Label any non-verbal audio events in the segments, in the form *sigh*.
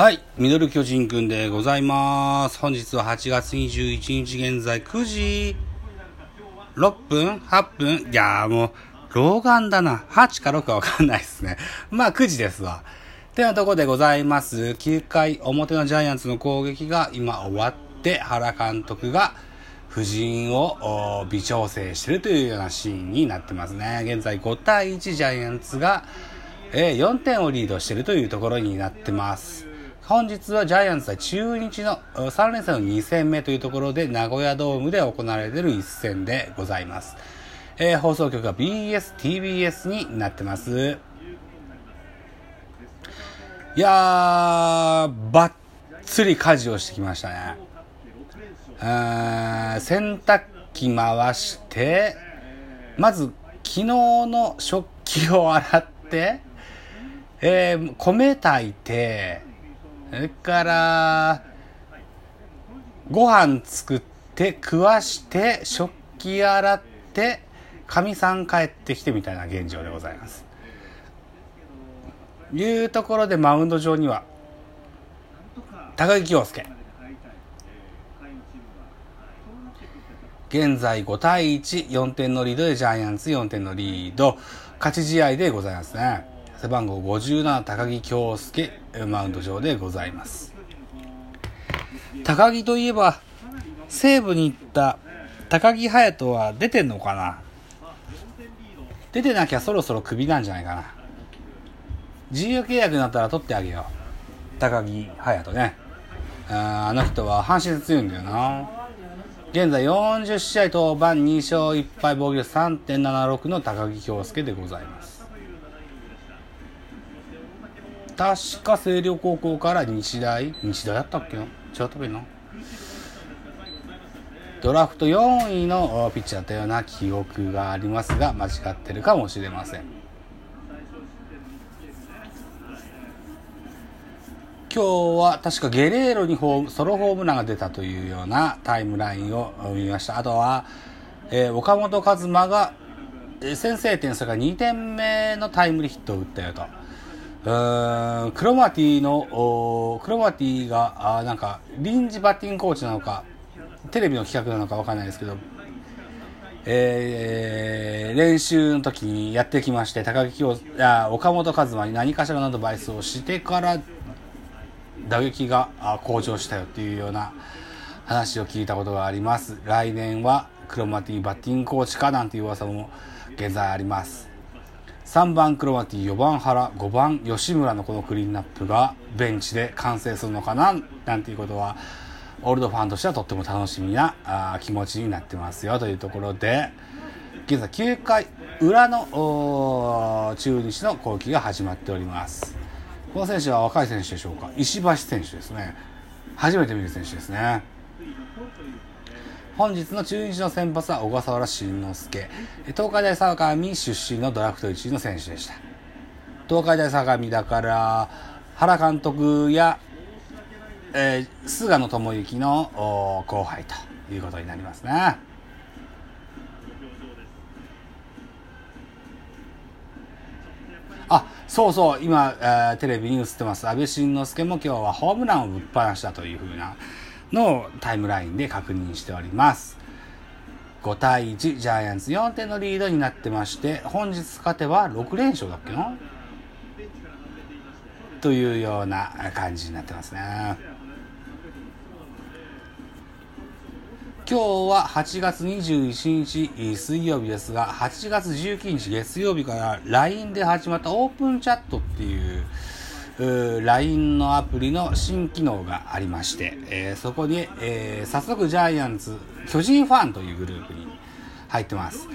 はい。ミドル巨人くんでございます。本日は8月21日現在9時6分 ?8 分いやーもう、老眼だな。8か6かわかんないですね。まあ9時ですわ。てなとこでございます。9回表のジャイアンツの攻撃が今終わって、原監督が夫人を微調整してるというようなシーンになってますね。現在5対1ジャイアンツが、え、4点をリードしてるというところになってます。本日はジャイアンツ対中日の3連戦の2戦目というところで名古屋ドームで行われている一戦でございます。えー、放送局が BS、TBS になってます。いやー、ばっつり家事をしてきましたね。洗濯機回して、まず昨日の食器を洗って、えー、米炊いて、それから、ご飯作って、食わして、食器洗って、かみさん帰ってきてみたいな現状でございます。いうところでマウンド上には、高木京介。現在5対1、4点のリードでジャイアンツ4点のリード、勝ち試合でございますね。背番号57高木京介マウンド上でございます。高木といえば西武に行った高木隼人は出てんのかな？出てなきゃそろそろクビなんじゃないかな。自由契約になったら取ってあげよう。高木隼人ね。ああの人は阪神で強いんだよな。現在40試合登板2勝1敗防御率3.76の高木京介でございます。確か星稜高校から日大？日大だったっけな？違ったっけな？ドラフト4位のピッチャーだったような記憶がありますが間違ってるかもしれません。今日は確かゲレーロにホームソロホームランが出たというようなタイムラインを見ました。あとは、えー、岡本和真が先制点それから2点目のタイムリーヒットを打ったよと。クロマティのクロマティがあなんか臨時バッティングコーチなのかテレビの企画なのか分かんないですけど、えー、練習の時にやってきまして高木あ岡本和真に何かしらのアドバイスをしてから打撃が向上したよっていうような話を聞いたことがあります。来年はクロマティバッティングコーチかなんていう噂も現在あります。3番クロマティ4番原5番吉村のこのクリーンナップがベンチで完成するのかななんていうことはオールドファンとしてはとっても楽しみなあ気持ちになってますよというところで現在9回裏の中日の攻撃が始まっております。この選手は若い選手でしょうか？石橋選手ですね。初めて見る選手ですね。本日の中日の先発は小笠原慎之介。東海大相模出身のドラフト1位の選手でした。東海大相模だから原監督や、えー、菅野智之の後輩ということになりますねあそうそう今、えー、テレビに映ってます。安倍晋之助も今日はホームランをぶっ放したというふうな。のタイムラインで確認しております。5対1ジャイアンツ4点のリードになってまして本日勝てば6連勝だっけな？というような感じになってますね。今日は8月21日水曜日ですが8月19日月曜日から LINE で始まったオープンチャットっていう LINE のアプリの新機能がありまして、えー、そこに、えー、早速ジャイアンツ巨人ファンというグループに入ってます。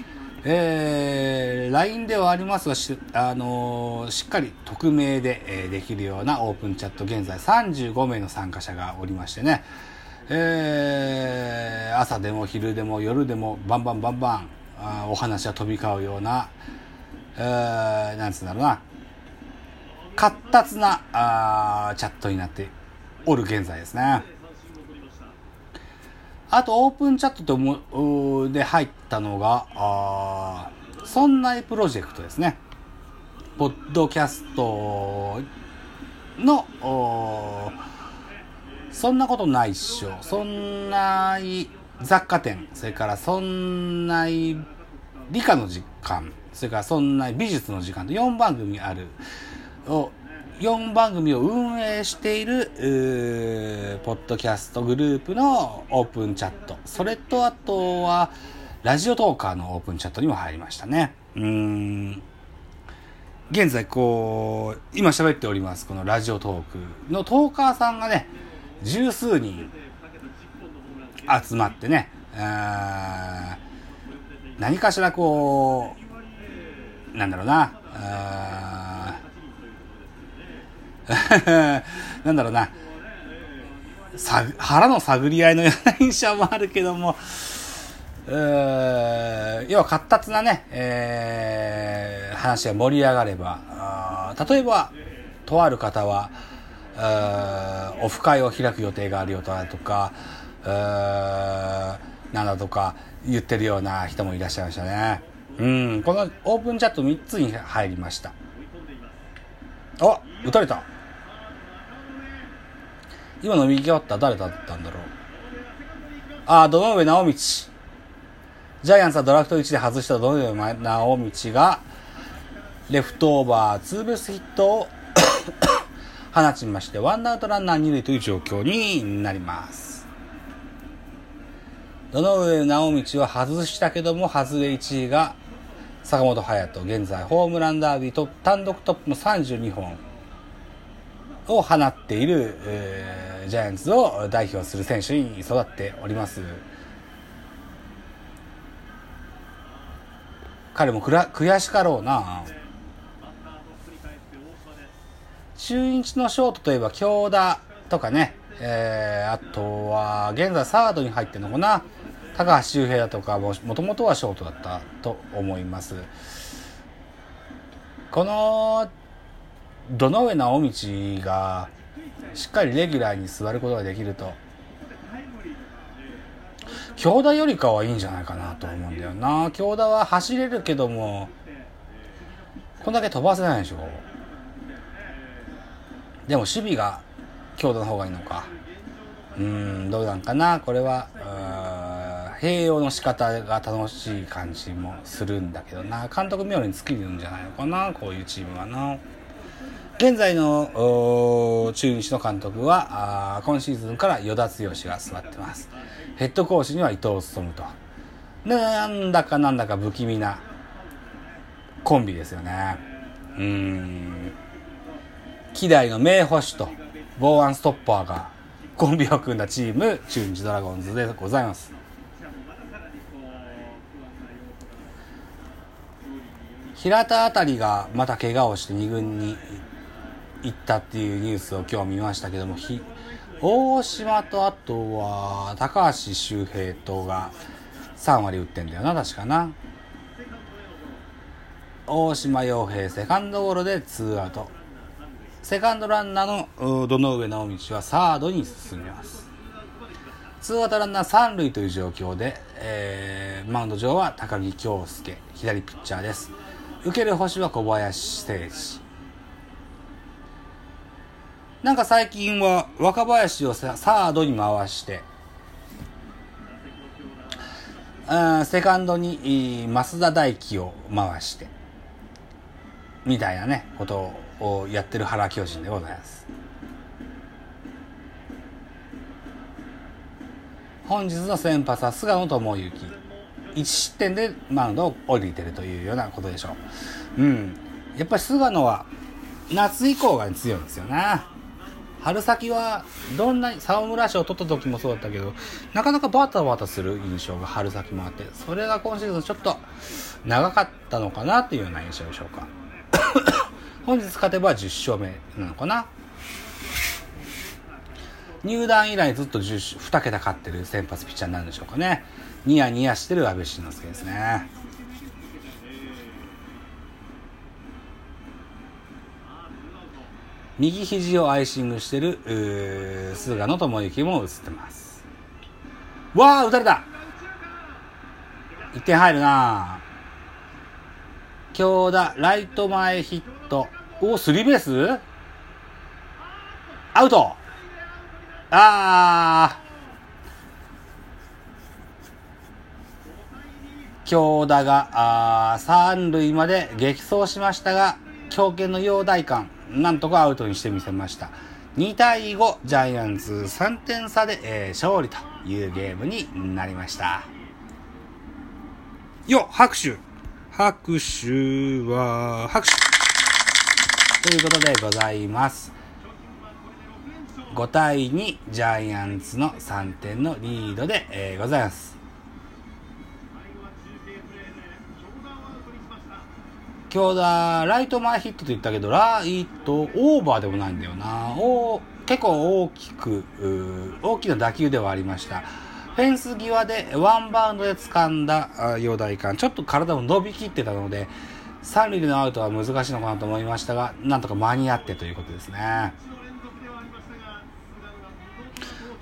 えー、LINE ではありますがし,、あのー、しっかり匿名で、えー、できるようなオープンチャット現在35名の参加者がおりましてね、えー、朝でも昼でも夜でもバンバンバンバンあお話が飛び交うような、えー、なんつうんだろうな活発なあチャットになっておる現在ですね。あとオープンチャットともで入ったのが、あそんないプロジェクトですね。ポッドキャストの、そんなことないっしょ。そんな雑貨店、それからそんな理科の時間、それからそんな美術の時間と4番組ある。4番組を運営している、ポッドキャストグループのオープンチャット。それとあとは、ラジオトーカーのオープンチャットにも入りましたね。うん。現在こう、今喋っております、このラジオトークのトーカーさんがね、十数人集まってね、何かしらこう、なんだろうな、*laughs* なんだろうな、腹の探り合いのような印象もあるけども、要は活発なね、えー、話が盛り上がれば、例えば、とある方は、オフ会を開く予定があるよとか、なんだとか言ってるような人もいらっしゃいましたね。うん、このオープンチャット3つに入りました。あ、撃たれた。今の右側った誰だったんだろう？あ、堂上直道。ジャイアンツはドラフト1で外した堂上直道が、レフトオーバー、ツーベースヒットを *coughs* 放ちまして、ワンアウトランナー2塁という状況になります。堂上直道は外したけども、外れ1位が坂本勇人、現在ホームランダービーと単独トップの32本を放っている、えー、ジャイアンツを代表する選手に育っております。彼も悔しかろうな。中日のショートといえば京田とかね、えー、あとは現在サードに入ってるのかな高橋周平だとかももともとはショートだったと思いますこの堂上直道がしっかりレギュラーに座ることができると京田よりかはいいんじゃないかなと思うんだよな。京田は走れるけどもこんだけ飛ばせないでしょ。でも守備が京田の方がいいのか。うんどうなんかな。これは併用の仕方が楽しい感じもするんだけどな。監督冥利に尽きるんじゃないのかな。こういうチームはな。現在の中日の監督はあ今シーズンから与田剛が座ってますヘッドコーチには伊藤勉と。なんだかなんだか不気味なコンビですよね。うん。希代の名捕手と防腕ストッパーがコンビを組んだチーム、中日ドラゴンズでございます。平田あたりがまた怪我をして2軍に行ったっていうニュースを今日見ましたけども、大島とあとは高橋周平とが3割打ってんだよな確かな。大島洋平セカンドゴロで2アウト。セカンドランナーの堂上直道はサードに進みます。2アウトランナー3塁という状況で、えー、マウンド上は高木京介左ピッチャーです。受ける星は小林誠司。なんか最近は若林をサードに回して、セカンドに増田大輝を回して、みたいなね、ことをやってる原巨人でございます。本日の先発は菅野智之。1失点でマウンドを降りてるというようなことでしょう。うん。やっぱり菅野は夏以降が強いんですよね。春先はどんなに沢村賞を取った時もそうだったけどなかなかバタバタする印象が春先もあってそれが今シーズンちょっと長かったのかなっていうような印象でしょうか。*coughs* 本日勝てば10勝目なのかな。入団以来ずっと10 2桁勝ってる先発ピッチャーになるんでしょうかね。ニヤニヤしてる阿部慎之助ですね右肘をアイシングしてる、菅野智之も映ってます。わあ、打たれた !1 点入るな京田、ライト前ヒット。おスリーベース？アウトあー京田があ三塁まで激走しましたが強肩の陽大館なんとかアウトにしてみせました。2対5ジャイアンツ3点差で、えー、勝利というゲームになりました。よ拍手。拍手は拍手。ということでございます。5対2ジャイアンツの3点のリードで、えー、ございます今日だライト前ヒットと言ったけどライトオーバーでもないんだよな。お結構大きく大きな打球ではありました。フェンス際でワンバウンドで掴んだ陽大館。ちょっと体も伸びきってたので三塁でのアウトは難しいのかなと思いましたがなんとか間に合ってということですね。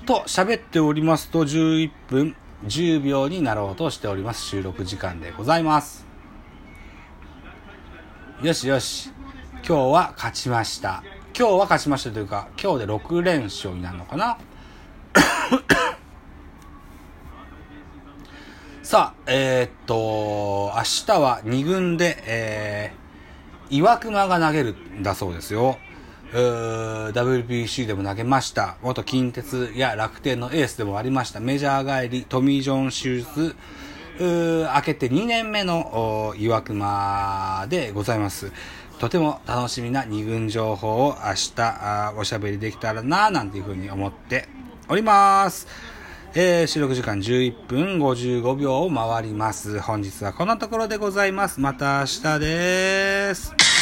と喋っておりますと11分10秒になろうとしております。収録時間でございます。よしよし。今日は勝ちました。今日は勝ちましたというか、今日で6連勝になるのかな *coughs* さあ、えー、っと、明日は2軍で、えー、岩熊が投げるんだそうですよ。WBC でも投げました。元近鉄や楽天のエースでもありました。メジャー帰り、トミー・ジョン手術、明けて2年目の岩熊でございます。とても楽しみな2軍情報を明日おしゃべりできたらななんていうふうに思っております。えー、収録時間11分55秒を回ります。本日はこんなところでございます。また明日です。